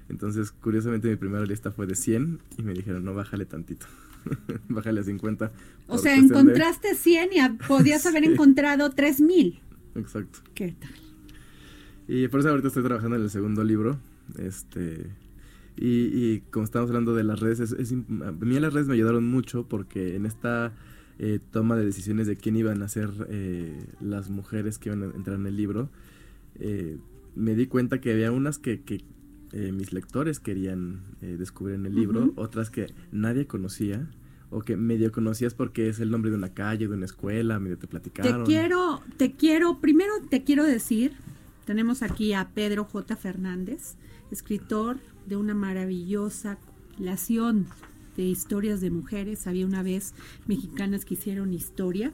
Entonces, curiosamente, mi primera lista fue de 100 y me dijeron, no, bájale tantito. (laughs) bájale a 50. O sea, cuestión de- encontraste 100 y a- (laughs) podías haber encontrado 3000. Exacto. ¿Qué tal? Y por eso ahorita estoy trabajando en el segundo libro. Este. Y, y como estamos hablando de las redes, es, es a mí las redes me ayudaron mucho porque en esta eh, toma de decisiones de quién iban a ser eh, las mujeres que iban a entrar en el libro, eh, me di cuenta que había unas que, que, mis lectores querían descubrir en el libro, otras que nadie conocía o que medio conocías porque es el nombre de una calle, de una escuela, medio te Te platicaron. quiero, te quiero, primero te quiero decir, tenemos aquí a Pedro J. Fernández, escritor de una maravillosa compilación de historias de mujeres. Había una vez mexicanas que hicieron historia.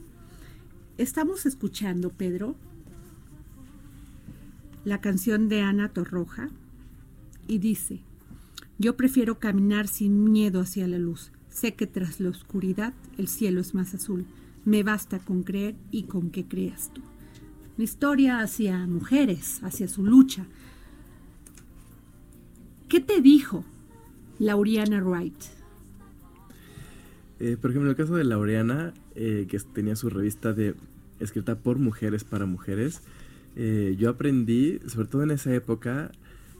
Estamos escuchando, Pedro, la canción de Ana Torroja y dice, yo prefiero caminar sin miedo hacia la luz. Sé que tras la oscuridad el cielo es más azul. Me basta con creer y con que creas tú. Una historia hacia mujeres, hacia su lucha. ¿Qué te dijo Lauriana Wright? Eh, por ejemplo, el caso de Laureana, eh, que tenía su revista de escrita por mujeres para mujeres, eh, yo aprendí, sobre todo en esa época,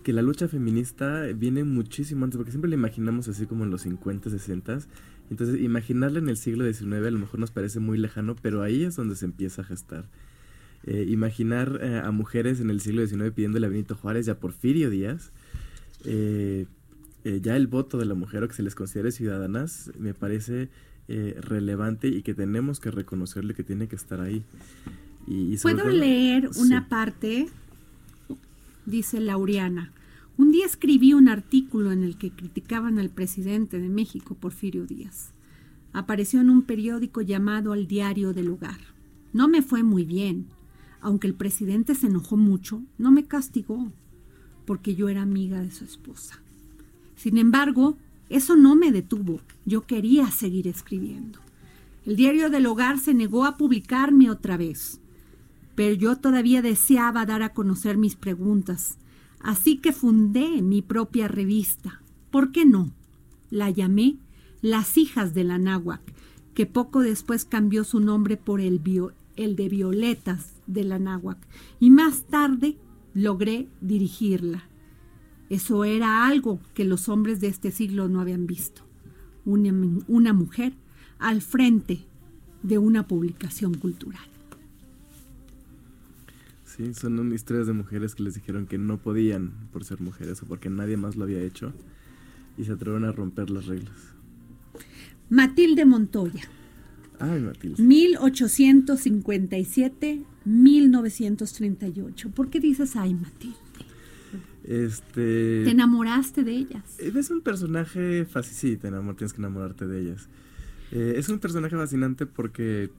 que la lucha feminista viene muchísimo antes, porque siempre la imaginamos así como en los 50, 60. Entonces, imaginarla en el siglo XIX a lo mejor nos parece muy lejano, pero ahí es donde se empieza a gestar. Eh, imaginar eh, a mujeres en el siglo XIX pidiéndole a Benito Juárez y a Porfirio Díaz, eh, eh, ya el voto de la mujer o que se les considere ciudadanas me parece eh, relevante y que tenemos que reconocerle que tiene que estar ahí. Y, ¿Puedo todo- leer una parte? Dice Laureana. Un día escribí un artículo en el que criticaban al presidente de México, Porfirio Díaz. Apareció en un periódico llamado Al Diario del Hogar. No me fue muy bien. Aunque el presidente se enojó mucho, no me castigó, porque yo era amiga de su esposa. Sin embargo, eso no me detuvo. Yo quería seguir escribiendo. El diario del hogar se negó a publicarme otra vez, pero yo todavía deseaba dar a conocer mis preguntas, así que fundé mi propia revista. ¿Por qué no? La llamé Las hijas de la náhuac, que poco después cambió su nombre por el, el de Violetas de la náhuac, y más tarde logré dirigirla. Eso era algo que los hombres de este siglo no habían visto. Una, una mujer al frente de una publicación cultural. Sí, son historias de mujeres que les dijeron que no podían por ser mujeres o porque nadie más lo había hecho y se atrevieron a romper las reglas. Matilde Montoya, Ay, Matilde. 1857-1938. ¿Por qué dices ay, Matilde? Este. ¿Te enamoraste de ellas? Eh, Es un personaje fácil, sí, te enamor- tienes que enamorarte de ellas. Eh, es un personaje fascinante porque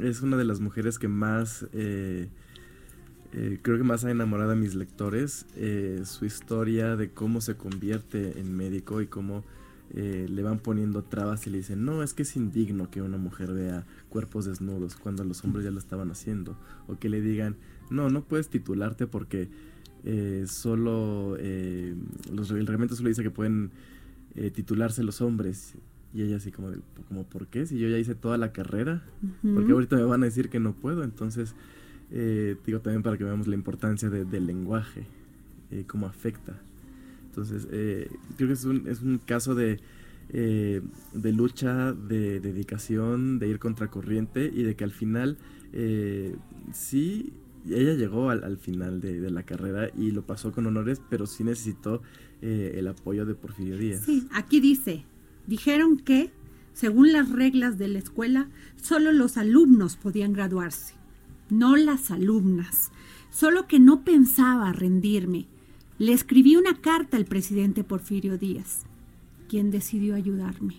es una de las mujeres que más eh, eh, creo que más ha enamorado a mis lectores su historia de cómo se convierte en médico y cómo le van poniendo trabas y le dicen, no, es que es indigno que una mujer vea cuerpos desnudos cuando los hombres ya lo estaban haciendo. O que le digan, no, no puedes titularte porque eh, solo, eh, los, el reglamento solo dice que pueden eh, titularse los hombres. Y ella así como, de, como, ¿por qué? Si yo ya hice toda la carrera, porque ahorita me van a decir que no puedo. Entonces, eh, digo también para que veamos la importancia de- del lenguaje, eh, cómo afecta. Entonces, eh, creo que es un, es un caso de, eh, de lucha, de dedicación, de ir contracorriente y de que al final, eh, sí, ella llegó al, al final de, de la carrera y lo pasó con honores, pero sí necesitó eh, el apoyo de Porfirio Díaz. Sí, aquí dice, dijeron que, según las reglas de la escuela, solo los alumnos podían graduarse, no las alumnas. Solo que no pensaba rendirme. Le escribí una carta al presidente Porfirio Díaz, quien decidió ayudarme.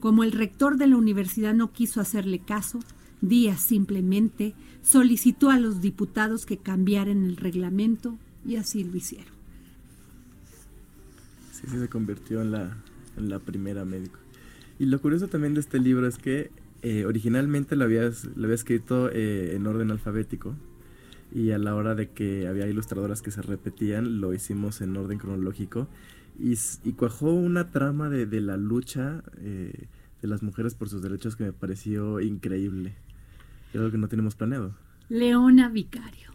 Como el rector de la universidad no quiso hacerle caso, Díaz simplemente solicitó a los diputados que cambiaran el reglamento y así lo hicieron. Sí, sí se convirtió en la, en la primera médico. Y lo curioso también de este libro es que eh, originalmente lo, habías, lo había escrito eh, en orden alfabético y a la hora de que había ilustradoras que se repetían, lo hicimos en orden cronológico y, y cuajó una trama de, de la lucha eh, de las mujeres por sus derechos que me pareció increíble. Es algo que no tenemos planeado. Leona Vicario.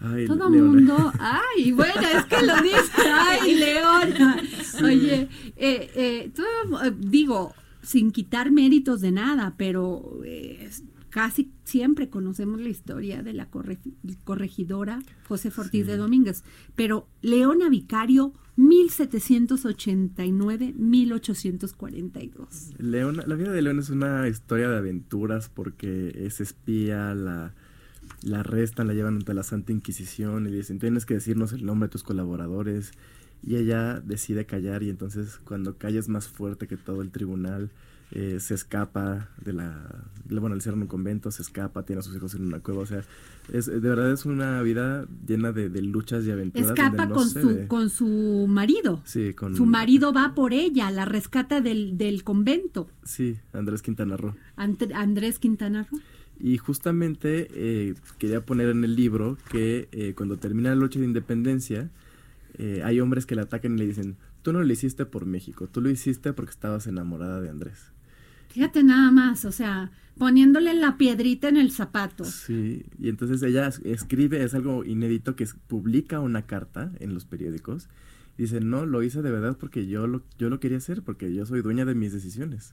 Ay, Todo Leona. mundo, (laughs) ay, bueno, es que lo dice, ay, Leona. Oye, eh, eh, eh, digo, sin quitar méritos de nada, pero eh, casi siempre conocemos la historia de la corre- corregidora José Ortiz de Domínguez, pero Leona Vicario, 1789-1842. Leona, la vida de León es una historia de aventuras porque es espía, la, la arrestan, la llevan ante la Santa Inquisición y dicen, tienes que decirnos el nombre de tus colaboradores. Y ella decide callar y entonces cuando calla es más fuerte que todo el tribunal, eh, se escapa de la... Bueno, le cierran un convento, se escapa, tiene a sus hijos en una cueva, o sea, es, de verdad es una vida llena de, de luchas y aventuras. Escapa no con su, ve. con su marido. Sí, con... Su marido va por ella, la rescata del, del convento. Sí, Andrés Quintana Roo. Andrés Quintana Roo. Y justamente eh, quería poner en el libro que eh, cuando termina la lucha de independencia, eh, hay hombres que le atacan y le dicen, tú no lo hiciste por México, tú lo hiciste porque estabas enamorada de Andrés. Fíjate nada más, o sea, poniéndole la piedrita en el zapato. Sí, y entonces ella es- escribe, es algo inédito, que es- publica una carta en los periódicos. Y dice, no, lo hice de verdad porque yo lo, yo lo quería hacer, porque yo soy dueña de mis decisiones.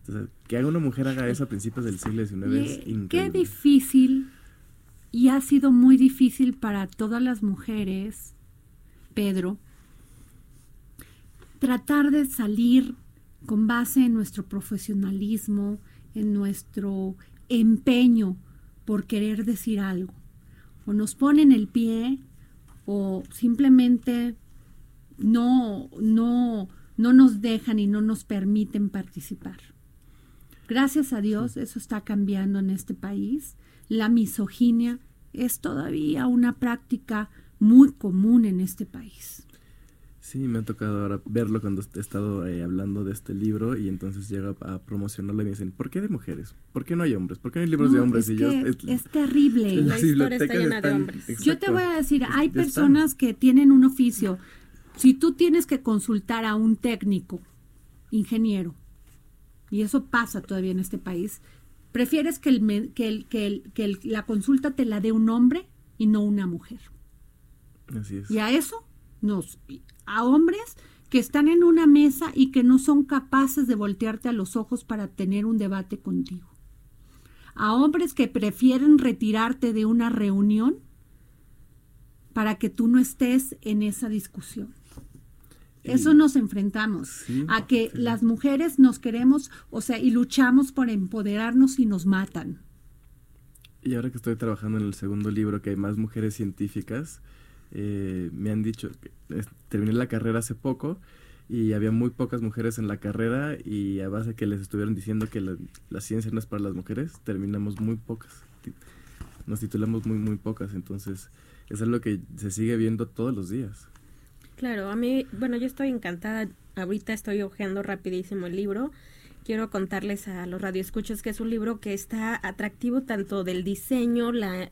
Entonces, que haga una mujer haga eso a principios del siglo XIX es increíble. qué difícil, y ha sido muy difícil para todas las mujeres, Pedro, tratar de salir con base en nuestro profesionalismo, en nuestro empeño por querer decir algo. O nos ponen el pie o simplemente no, no, no nos dejan y no nos permiten participar. Gracias a Dios eso está cambiando en este país. La misoginia es todavía una práctica muy común en este país. Sí, me ha tocado ahora verlo cuando he estado eh, hablando de este libro y entonces llega a promocionarlo y me dicen, ¿por qué de mujeres? ¿por qué no hay hombres? ¿Por qué no hay libros de hombres? es y yo, es- es terrible. (laughs) La historia está llena de hombres. Yo te voy a decir, hay personas que tienen un oficio. Si tú tienes que consultar a un técnico, ingeniero, y eso pasa todavía en este país, prefieres que, el, que, el- que, el- que el- la consulta te la dé un hombre y no una mujer. Así es. Y a eso nos, a hombres que están en una mesa y que no son capaces de voltearte a los ojos para tener un debate contigo. A hombres que prefieren retirarte de una reunión para que tú no estés en esa discusión. Eso nos enfrentamos Sí, a que sí. las mujeres nos queremos, o sea, y luchamos por empoderarnos y nos matan. Y ahora que estoy trabajando en el segundo libro, que hay más mujeres científicas, eh, me han dicho, que terminé la carrera hace poco y había muy pocas mujeres en la carrera y a base que les estuvieron diciendo que la, la ciencia no es para las mujeres, terminamos muy pocas. Nos titulamos muy, muy pocas, entonces es algo que se sigue viendo todos los días. Claro, a mí, bueno, yo estoy encantada. Ahorita estoy hojeando rapidísimo el libro. Quiero contarles a los radioescuchos que es un libro que está atractivo tanto del diseño, la,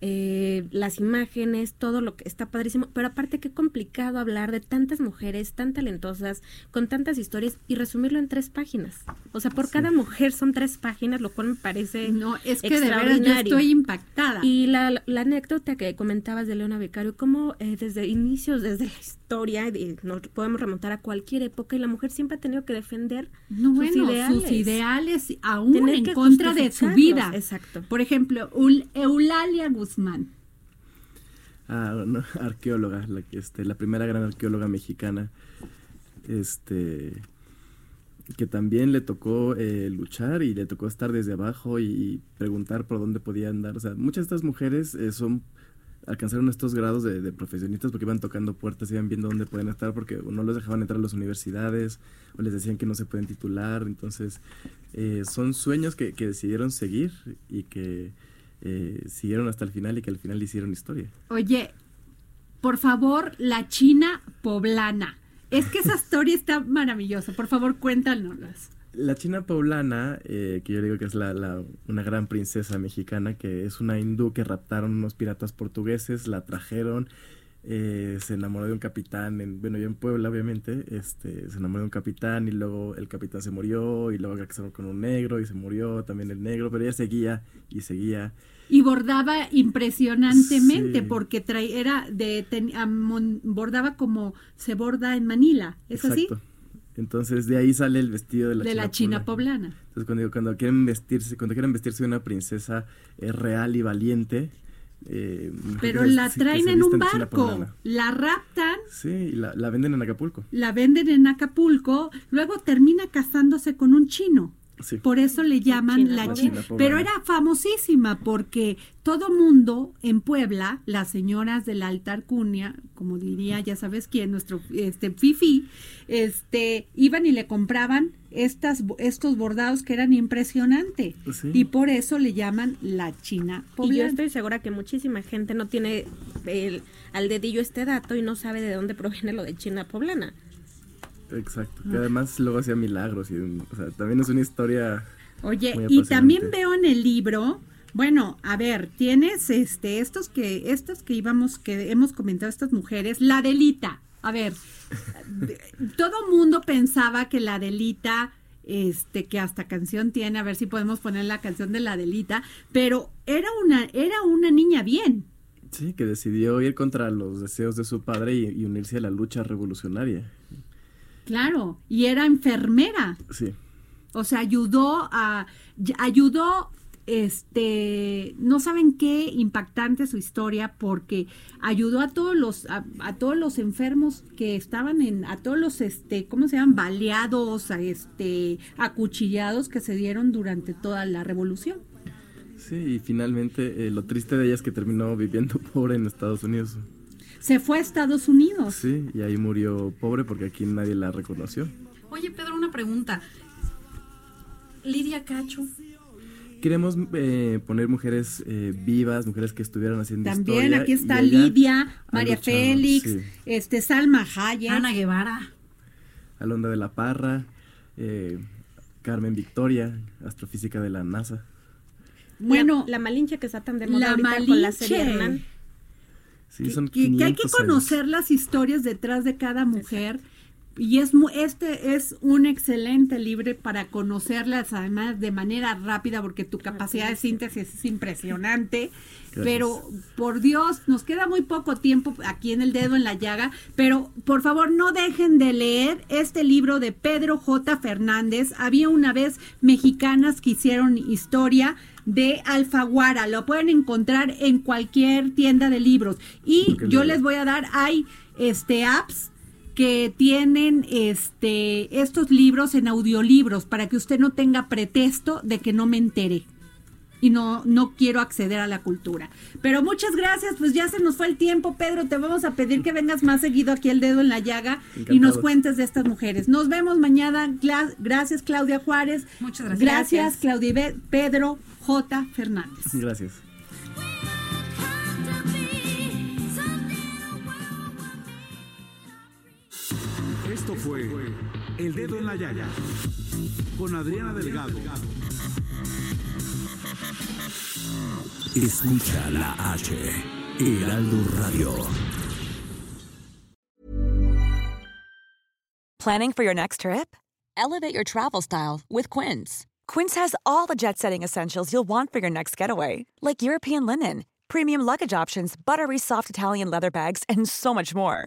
eh, las imágenes, todo lo que está padrísimo, pero aparte qué complicado hablar de tantas mujeres tan talentosas, con tantas historias y resumirlo en tres páginas. O sea, por cada mujer son tres páginas, lo cual me parece No, es que de yo extraordinario. estoy impactada. Y la, la anécdota que comentabas de Leona Vicario, cómo eh, desde inicios, desde la historia, y nos podemos remontar a cualquier época, y la mujer siempre ha tenido que defender No, sus bueno, ideales. sus ideales aún Tener en contra de su vida. exacto. Por ejemplo, Ul- Eulalia Guzmán. Ah, no, (laughs) arqueóloga, la, este, la primera gran arqueóloga mexicana, este, que también le tocó eh, luchar y le tocó estar desde abajo y, y preguntar por dónde podían andar. O sea, muchas de estas mujeres eh, son alcanzaron estos grados de, de profesionistas porque iban tocando puertas, iban viendo dónde pueden estar porque no los dejaban entrar a las universidades o les decían que no se pueden titular. Entonces, eh, son sueños que, que decidieron seguir y que eh, siguieron hasta el final y que al final hicieron historia. Oye, por favor, la China poblana. Es que esa (laughs) historia está maravillosa. Por favor, cuéntanoslas. La China poblana, eh, que yo digo que es la, la- una gran princesa mexicana, que es una hindú que raptaron unos piratas portugueses, la trajeron, eh, se enamoró de un capitán, en, bueno, yo en Puebla obviamente, este, se enamoró de un capitán y luego el capitán se murió y luego se casó con un negro y se murió también el negro, pero ella seguía y seguía. Y bordaba impresionantemente Sí. porque trae, era de ten- amon- bordaba como se borda en Manila, ¿es Exacto. así? Entonces de ahí sale el vestido de la de China la China poblana. poblana. Entonces cuando, cuando quieren vestirse, cuando quieren vestirse de una princesa eh, real y valiente, eh, Pero la traen en un barco, la raptan, Sí, y la, la venden en Acapulco. la venden en Acapulco, luego termina casándose con un chino. Sí. Por eso le llaman China la poblana. China. China poblana. Pero era famosísima porque todo mundo en Puebla, las señoras de la alta alcurnia, como diría, ya sabes quién, nuestro este Fifi, este iban y le compraban estas estos bordados que eran impresionantes. Sí. Y por eso le llaman la China Y yo poblana. estoy segura que muchísima gente no tiene el- al dedillo este dato y no sabe de dónde proviene lo de China poblana. Exacto. Que además luego hacía milagros. Y, o sea, también es una historia. Oye, Muy y también veo en el libro, bueno, a ver, tienes este estos que estos que íbamos que hemos comentado estas mujeres, la Delita. A ver, (laughs) todo mundo pensaba que la Delita este que hasta canción tiene, a ver si podemos poner la canción de la Delita, pero era una era una niña bien. Sí, que decidió ir contra los deseos de su padre y, y unirse a la lucha revolucionaria. Claro, y era enfermera. Sí. O sea, ayudó a ayudó este no saben qué impactante su historia porque ayudó a todos los a, a todos los enfermos que estaban en a todos los este cómo se llaman baleados a este acuchillados que se dieron durante toda la revolución. Sí, y finalmente eh, lo triste de ella es que terminó viviendo (laughs) pobre en Estados Unidos. Se fue a Estados Unidos. Sí, y ahí murió pobre porque aquí nadie la reconoció. Oye, Pedro, una pregunta. Lidia Cacho. Queremos eh, poner mujeres eh, vivas, mujeres que estuvieran haciendo También historia, aquí está Lidia, María luchado, Félix, sí. este Salma Hayek. Ana Guevara. Alonda de la Parra, eh, Carmen Victoria, astrofísica de la NASA. Bueno, la, la Malinche que está tan de moda la ahorita con la serie. Hernán. Sí, que, son que- que hay que 500 años. conocer las historias detrás de cada mujer y es este es un excelente libro para conocerlas además de manera rápida porque tu capacidad de síntesis es impresionante (laughs) Gracias. pero por Dios nos queda muy poco tiempo aquí en el dedo en la llaga pero por favor no dejen de leer este libro de Pedro J Fernández había una vez mexicanas que hicieron historia de Alfaguara. Lo pueden encontrar en cualquier tienda de libros. Y yo les voy a dar, hay este apps que tienen este estos libros en audiolibros para que usted no tenga pretexto de que no me entere y no no quiero acceder a la cultura. Pero muchas gracias, pues ya se nos fue el tiempo, Pedro, te vamos a pedir que vengas más seguido aquí el dedo en la llaga y nos cuentes de estas mujeres. Nos vemos mañana. Gracias Claudia Juárez. Muchas gracias. Gracias Claudia Pedro J Fernández. Gracias. Esto fue El Dedo en la Llaga con Adriana Delgado. Escucha la H, Heraldo Radio. Planning for your next trip? Elevate your travel style with Quince. Quince has all the jet setting essentials you'll want for your next getaway, like European linen, premium luggage options, buttery soft Italian leather bags, and so much more.